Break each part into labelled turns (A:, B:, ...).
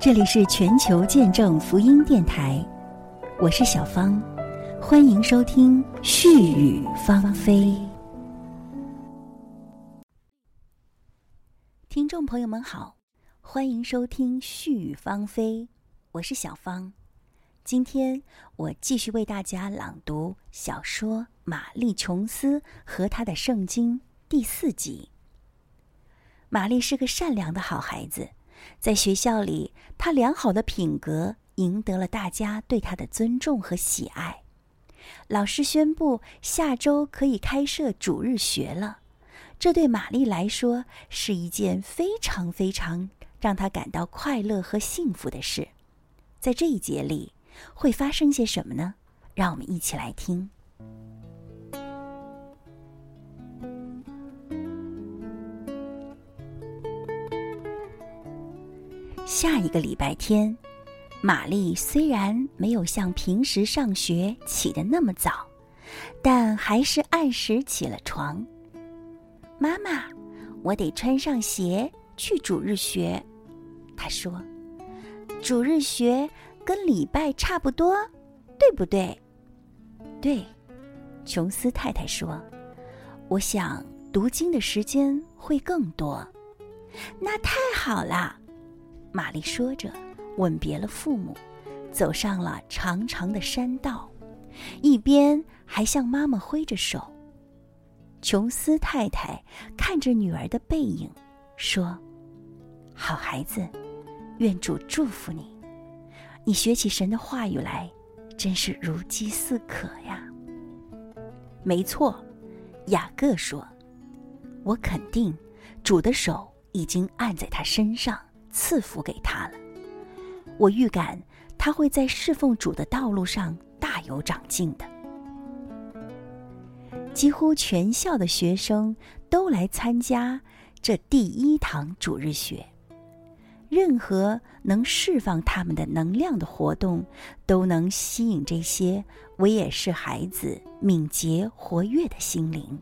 A: 这里是全球见证福音电台，我是小芳，欢迎收听絮语芳菲。听众朋友们好，欢迎收听絮语芳菲，我是小芳。今天我继续为大家朗读小说《玛丽·琼斯和她的圣经》第四集。玛丽是个善良的好孩子，在学校里，他良好的品格赢得了大家对他的尊重和喜爱。老师宣布下周可以开设主日学了，这对玛丽来说是一件非常非常让她感到快乐和幸福的事。在这一节里。会发生些什么呢？让我们一起来听。下一个礼拜天，玛丽虽然没有像平时上学起得那么早，但还是按时起了床。妈妈，我得穿上鞋去主日学。她说：“主日学。”跟礼拜差不多，对不对？对，琼斯太太说：“我想读经的时间会更多。”那太好了，玛丽说着，吻别了父母，走上了长长的山道，一边还向妈妈挥着手。琼斯太太看着女儿的背影，说：“好孩子，愿主祝福你。”你学起神的话语来，真是如饥似渴呀。没错，雅各说：“我肯定，主的手已经按在他身上，赐福给他了。我预感他会在侍奉主的道路上大有长进的。”几乎全校的学生都来参加这第一堂主日学。任何能释放他们的能量的活动，都能吸引这些维也士孩子敏捷活跃的心灵。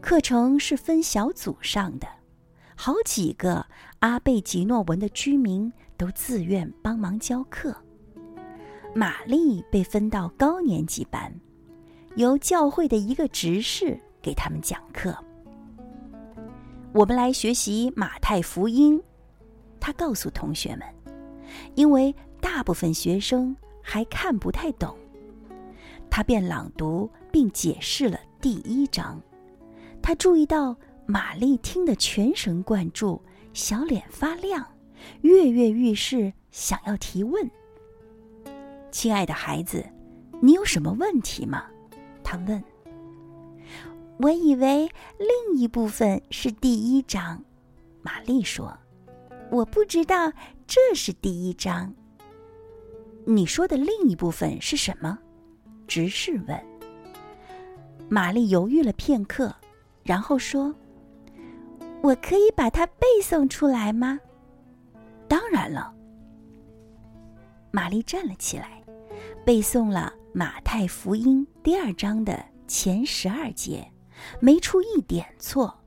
A: 课程是分小组上的，好几个阿贝吉诺文的居民都自愿帮忙教课。玛丽被分到高年级班，由教会的一个执事给他们讲课。我们来学习马太福音。他告诉同学们，因为大部分学生还看不太懂，他便朗读并解释了第一章。他注意到玛丽听得全神贯注，小脸发亮，跃跃欲试，想要提问。亲爱的孩子，你有什么问题吗？他问。我以为另一部分是第一章，玛丽说。我不知道这是第一章。你说的另一部分是什么？执事问。玛丽犹豫了片刻，然后说：“我可以把它背诵出来吗？”当然了。玛丽站了起来，背诵了《马太福音》第二章的前十二节，没出一点错。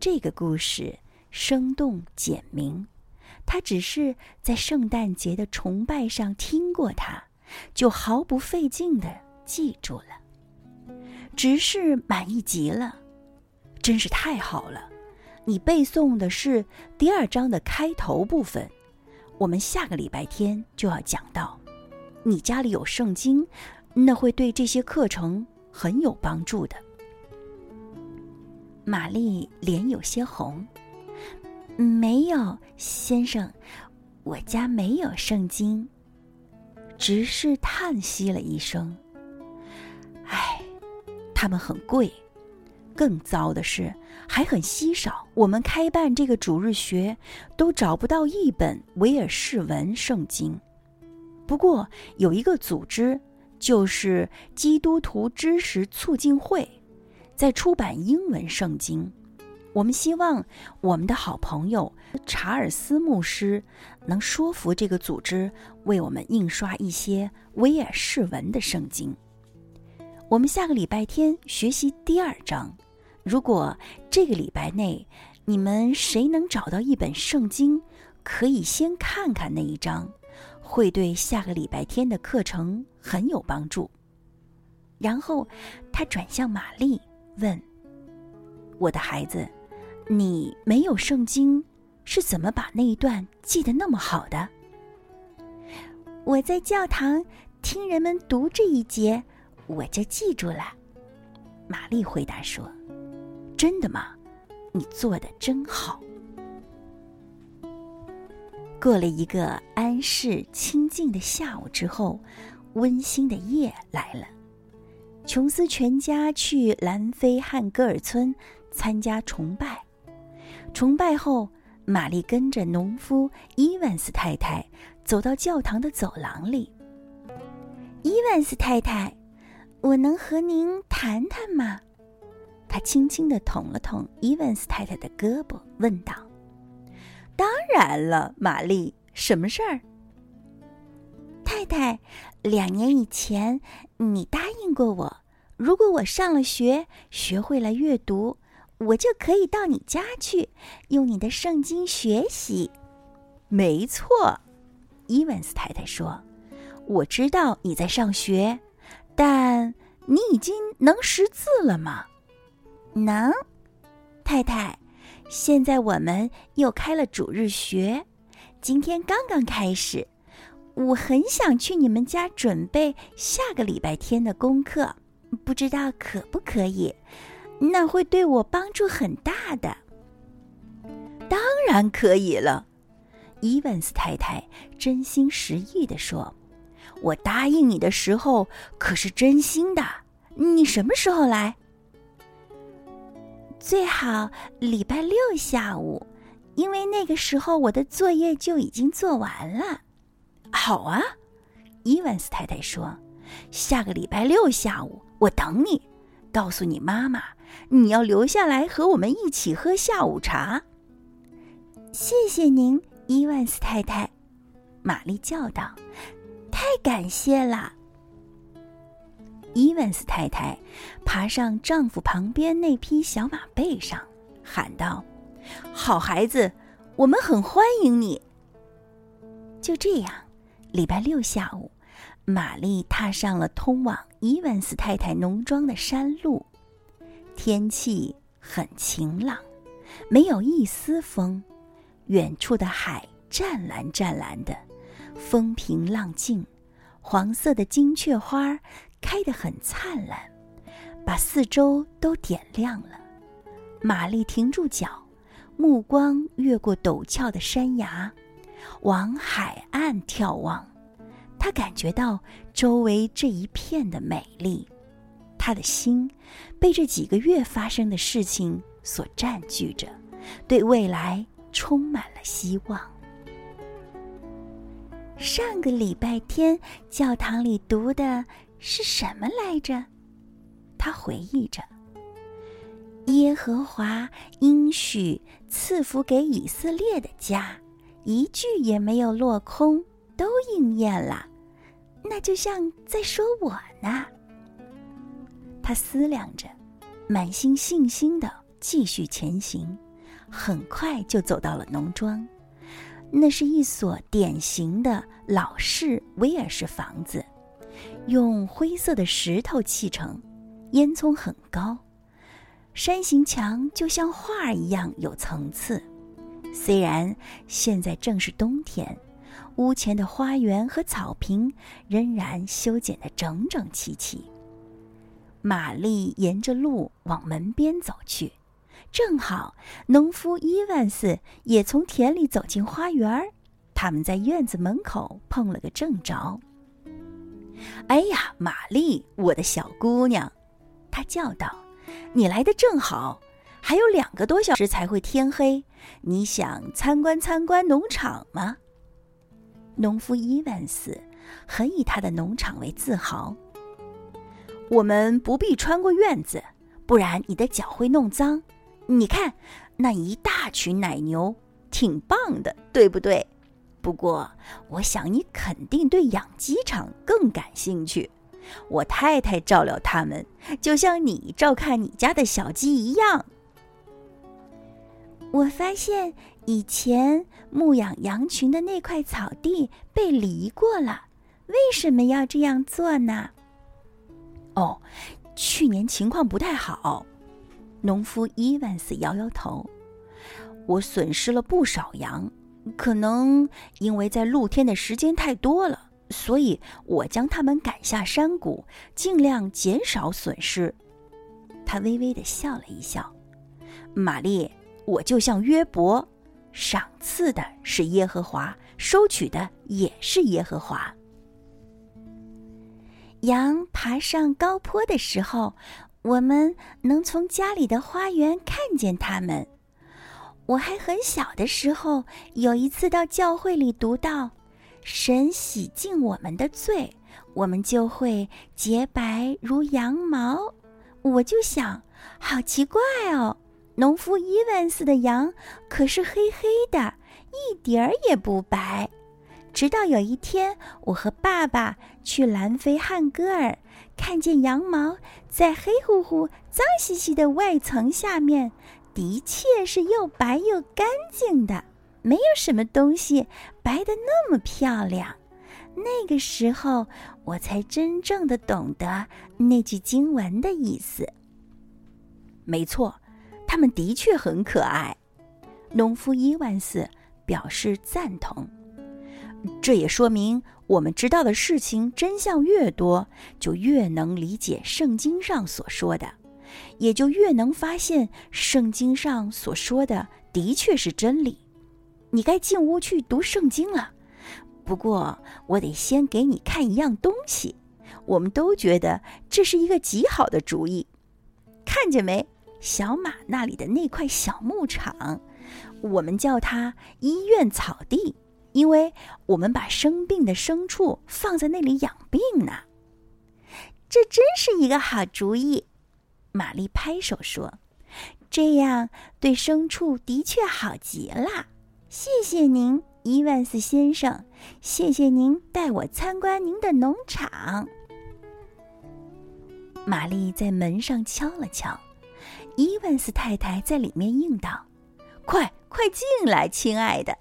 A: 这个故事生动简明。他只是在圣诞节的崇拜上听过，它就毫不费劲的记住了。执事满意极了，真是太好了！你背诵的是第二章的开头部分，我们下个礼拜天就要讲到。你家里有圣经，那会对这些课程很有帮助的。玛丽脸有些红。没有，先生，我家没有圣经。执事叹息了一声：“唉，他们很贵，更糟的是还很稀少。我们开办这个主日学，都找不到一本威尔士文圣经。不过有一个组织，就是基督徒知识促进会，在出版英文圣经。”我们希望我们的好朋友查尔斯牧师能说服这个组织为我们印刷一些威尔士文的圣经。我们下个礼拜天学习第二章。如果这个礼拜内你们谁能找到一本圣经，可以先看看那一章，会对下个礼拜天的课程很有帮助。然后，他转向玛丽，问：“我的孩子，你没有圣经，是怎么把那一段记得那么好的？”我在教堂听人们读这一节，我就记住了。玛丽回答说：“真的吗？你做的真好。”过了一个安适清静的下午之后，温馨的夜来了。琼斯全家去兰菲汉戈尔村参加崇拜。崇拜后，玛丽跟着农夫伊万斯太太。走到教堂的走廊里，伊万斯太太，我能和您谈谈吗？他轻轻地捅了捅伊文斯太太的胳膊，问道：“当然了，玛丽，什么事儿？”太太，两年以前你答应过我，如果我上了学，学会了阅读，我就可以到你家去，用你的圣经学习。没错。伊文斯太太说：“我知道你在上学，但你已经能识字了吗？”“能。”太太，现在我们又开了主日学，今天刚刚开始。我很想去你们家准备下个礼拜天的功课，不知道可不可以？那会对我帮助很大的。当然可以了。伊文斯太太真心实意地说：“我答应你的时候可是真心的。你什么时候来？最好礼拜六下午，因为那个时候我的作业就已经做完了。”“好啊。”伊万斯太太说，“下个礼拜六下午我等你，告诉你妈妈，你要留下来和我们一起喝下午茶。”谢谢您。伊万斯太太，玛丽叫道：“太感谢了！”伊万斯太太爬上丈夫旁边那匹小马背上，喊道：“好孩子，我们很欢迎你。”就这样，礼拜六下午，玛丽踏上了通往伊万斯太太农庄的山路。天气很晴朗，没有一丝风。远处的海湛蓝湛蓝的，风平浪静，黄色的金雀花开得很灿烂，把四周都点亮了。玛丽停住脚，目光越过陡峭的山崖，往海岸眺望。她感觉到周围这一片的美丽，她的心被这几个月发生的事情所占据着，对未来。充满了希望。上个礼拜天教堂里读的是什么来着？他回忆着：“耶和华应许赐福给以色列的家，一句也没有落空，都应验了。那就像在说我呢。”他思量着，满心信心的继续前行。很快就走到了农庄，那是一所典型的老式威尔士房子，用灰色的石头砌成，烟囱很高，山形墙就像画一样有层次。虽然现在正是冬天，屋前的花园和草坪仍然修剪得整整齐齐。玛丽沿着路往门边走去。正好，农夫伊万斯也从田里走进花园他们在院子门口碰了个正着。哎呀，玛丽，我的小姑娘，他叫道：“你来的正好，还有两个多小时才会天黑。你想参观参观农场吗？”农夫伊万斯很以他的农场为自豪。我们不必穿过院子，不然你的脚会弄脏。你看，那一大群奶牛，挺棒的，对不对？不过，我想你肯定对养鸡场更感兴趣。我太太照料他们，就像你照看你家的小鸡一样。我发现
B: 以前牧养羊群的那块草地被犁过了，为什么要这样做呢？
A: 哦，去年情况不太好。农夫伊万斯摇摇头：“我损失了不少羊，可能因为在露天的时间太多了，所以我将它们赶下山谷，尽量减少损失。”他微微的笑了一笑：“玛丽，我就像约伯，赏赐的是耶和华，收取的也是耶和华。”
B: 羊爬上高坡的时候。我们能从家里的花园看见它们。我还很小的时候，有一次到教会里读到，神洗净我们的罪，我们就会洁白如羊毛。我就想，好奇怪哦，农夫伊万斯的羊可是黑黑的，一点儿也不白。直到有一天，我和爸爸去南非汉戈尔。看见羊毛在黑乎乎、脏兮兮的外层下面，的确是又白又干净的，没有什么东西白的那么漂亮。那个时候，我才真正的懂得那句经文的意思。
A: 没错，它们的确很可爱。农夫伊万斯表示赞同。这也说明，我们知道的事情真相越多，就越能理解圣经上所说的，也就越能发现圣经上所说的的确是真理。你该进屋去读圣经了。不过，我得先给你看一样东西。我们都觉得这是一个极好的主意。看见没？小马那里的那块小牧场，我们叫它医院草地。因为我们把生病的牲畜放在那里养病呢，
B: 这真是一个好主意。玛丽拍手说：“这样对牲畜的确好极了。谢谢您，伊万斯先生，谢谢您带我参观您的农场。”
A: 玛丽在门上敲了敲，伊万斯太太在里面应道：“快快进来，亲爱的。”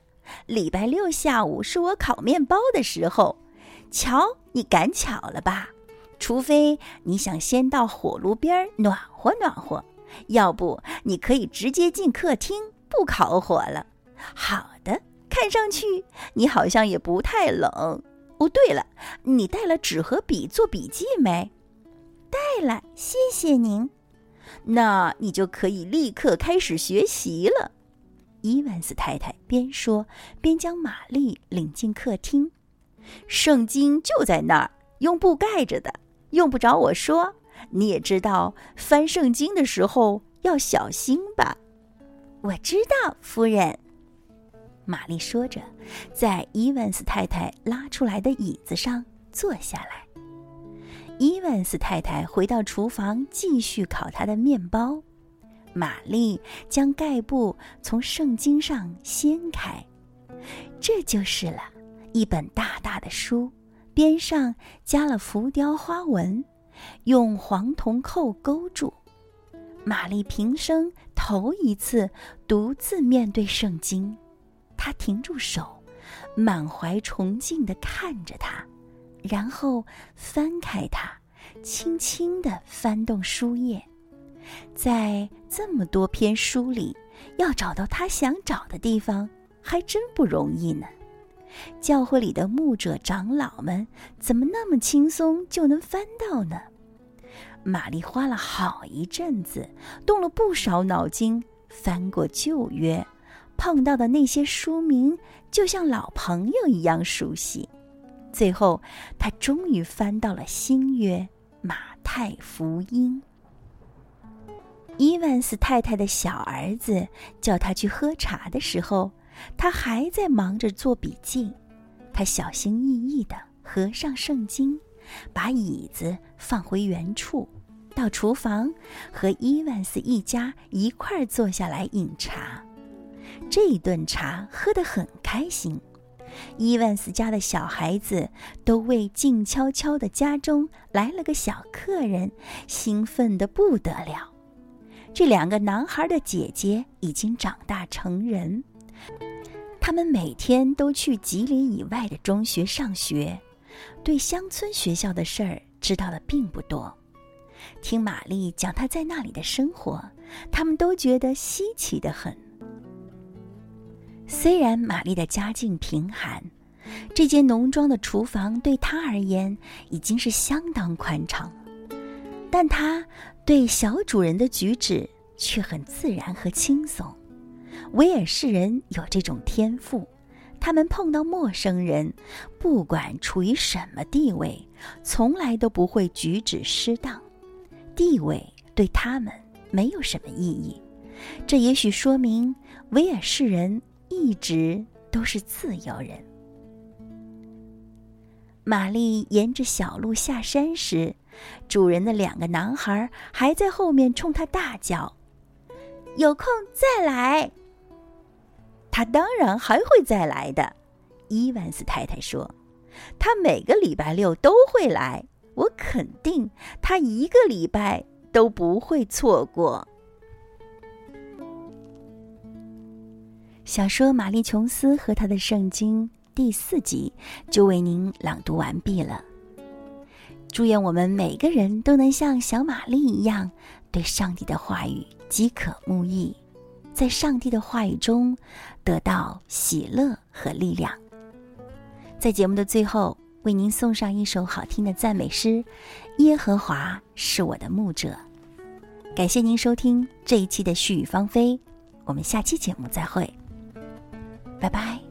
A: 礼拜六下午是我烤面包的时候，瞧你赶巧了吧？除非你想先到火炉边暖和暖和，要不你可以直接进客厅不烤火了。好的，看上去你好像也不太冷。哦，对了，你带了纸和笔做笔记没？
B: 带了，谢谢您。
A: 那你就可以立刻开始学习了。伊万斯太太边说边将玛丽领进客厅，圣经就在那儿，用布盖着的，用不着我说。你也知道翻圣经的时候要小心吧？
B: 我知道，夫人。
A: 玛丽说着，在伊万斯太太拉出来的椅子上坐下来。伊万斯太太回到厨房，继续烤她的面包。玛丽将盖布从圣经上掀开，这就是了一本大大的书，边上加了浮雕花纹，用黄铜扣勾住。玛丽平生头一次独自面对圣经，她停住手，满怀崇敬地看着它，然后翻开它，轻轻地翻动书页。在这么多篇书里，要找到他想找的地方，还真不容易呢。教会里的牧者长老们怎么那么轻松就能翻到呢？玛丽花了好一阵子，动了不少脑筋，翻过旧约，碰到的那些书名就像老朋友一样熟悉。最后，她终于翻到了新约《马太福音》。伊万斯太太的小儿子叫他去喝茶的时候，他还在忙着做笔记。他小心翼翼地合上圣经，把椅子放回原处，到厨房和伊万斯一家一块儿坐下来饮茶。这一顿茶喝得很开心。伊万斯家的小孩子都为静悄悄的家中来了个小客人，兴奋得不得了。这两个男孩的姐姐已经长大成人，他们每天都去几里以外的中学上学，对乡村学校的事儿知道的并不多。听玛丽讲她在那里的生活，他们都觉得稀奇的很。虽然玛丽的家境贫寒，这间农庄的厨房对她而言已经是相当宽敞，但她对小主人的举止却很自然和轻松。威尔士人有这种天赋，他们碰到陌生人，不管处于什么地位，从来都不会举止失当。地位对他们没有什么意义，这也许说明威尔士人一直都是自由人。玛丽沿着小路下山时，主人的两个男孩还在后面冲他大叫：“有空再来！”他当然还会再来的，伊万斯太太说：“他每个礼拜六都会来。”我肯定，他一个礼拜都不会错过。小说《玛丽琼斯和他的圣经》第四集就为您朗读完毕了。祝愿我们每个人都能像小玛丽一样，对上帝的话语饥渴慕义，在上帝的话语中得到喜乐和力量。在节目的最后。为您送上一首好听的赞美诗，《耶和华是我的牧者》。感谢您收听这一期的絮语芳菲，我们下期节目再会，拜拜。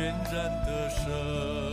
C: 全然的神。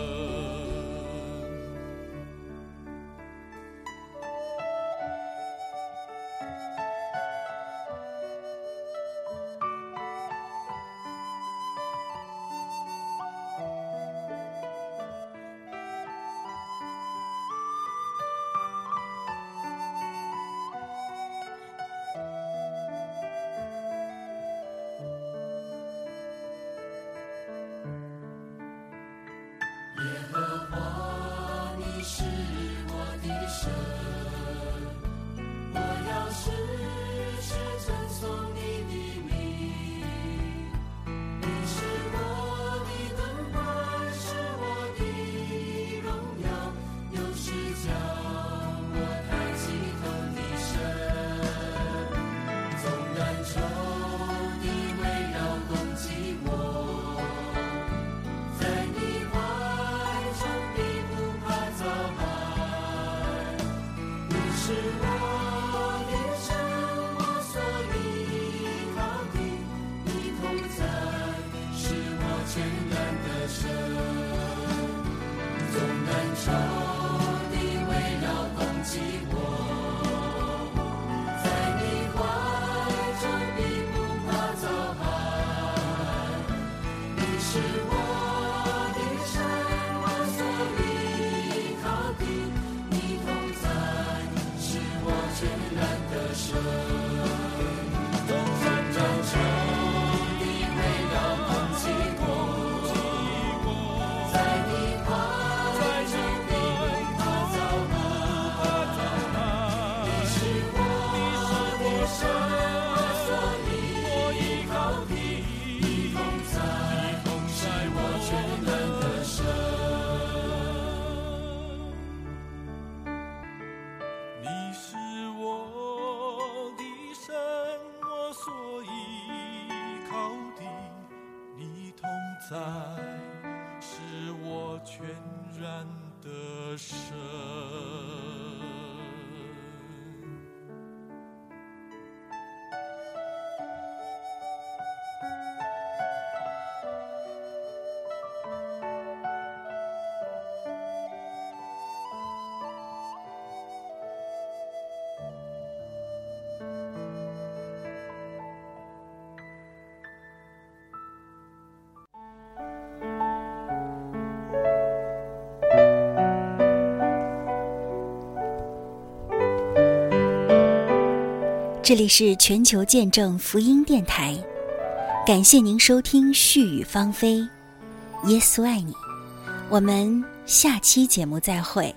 C: 艰难的车总能抽离为了攻击我。
A: 这里是全球见证福音电台，感谢您收听絮语芳菲，耶稣爱你，我们下期节目再会。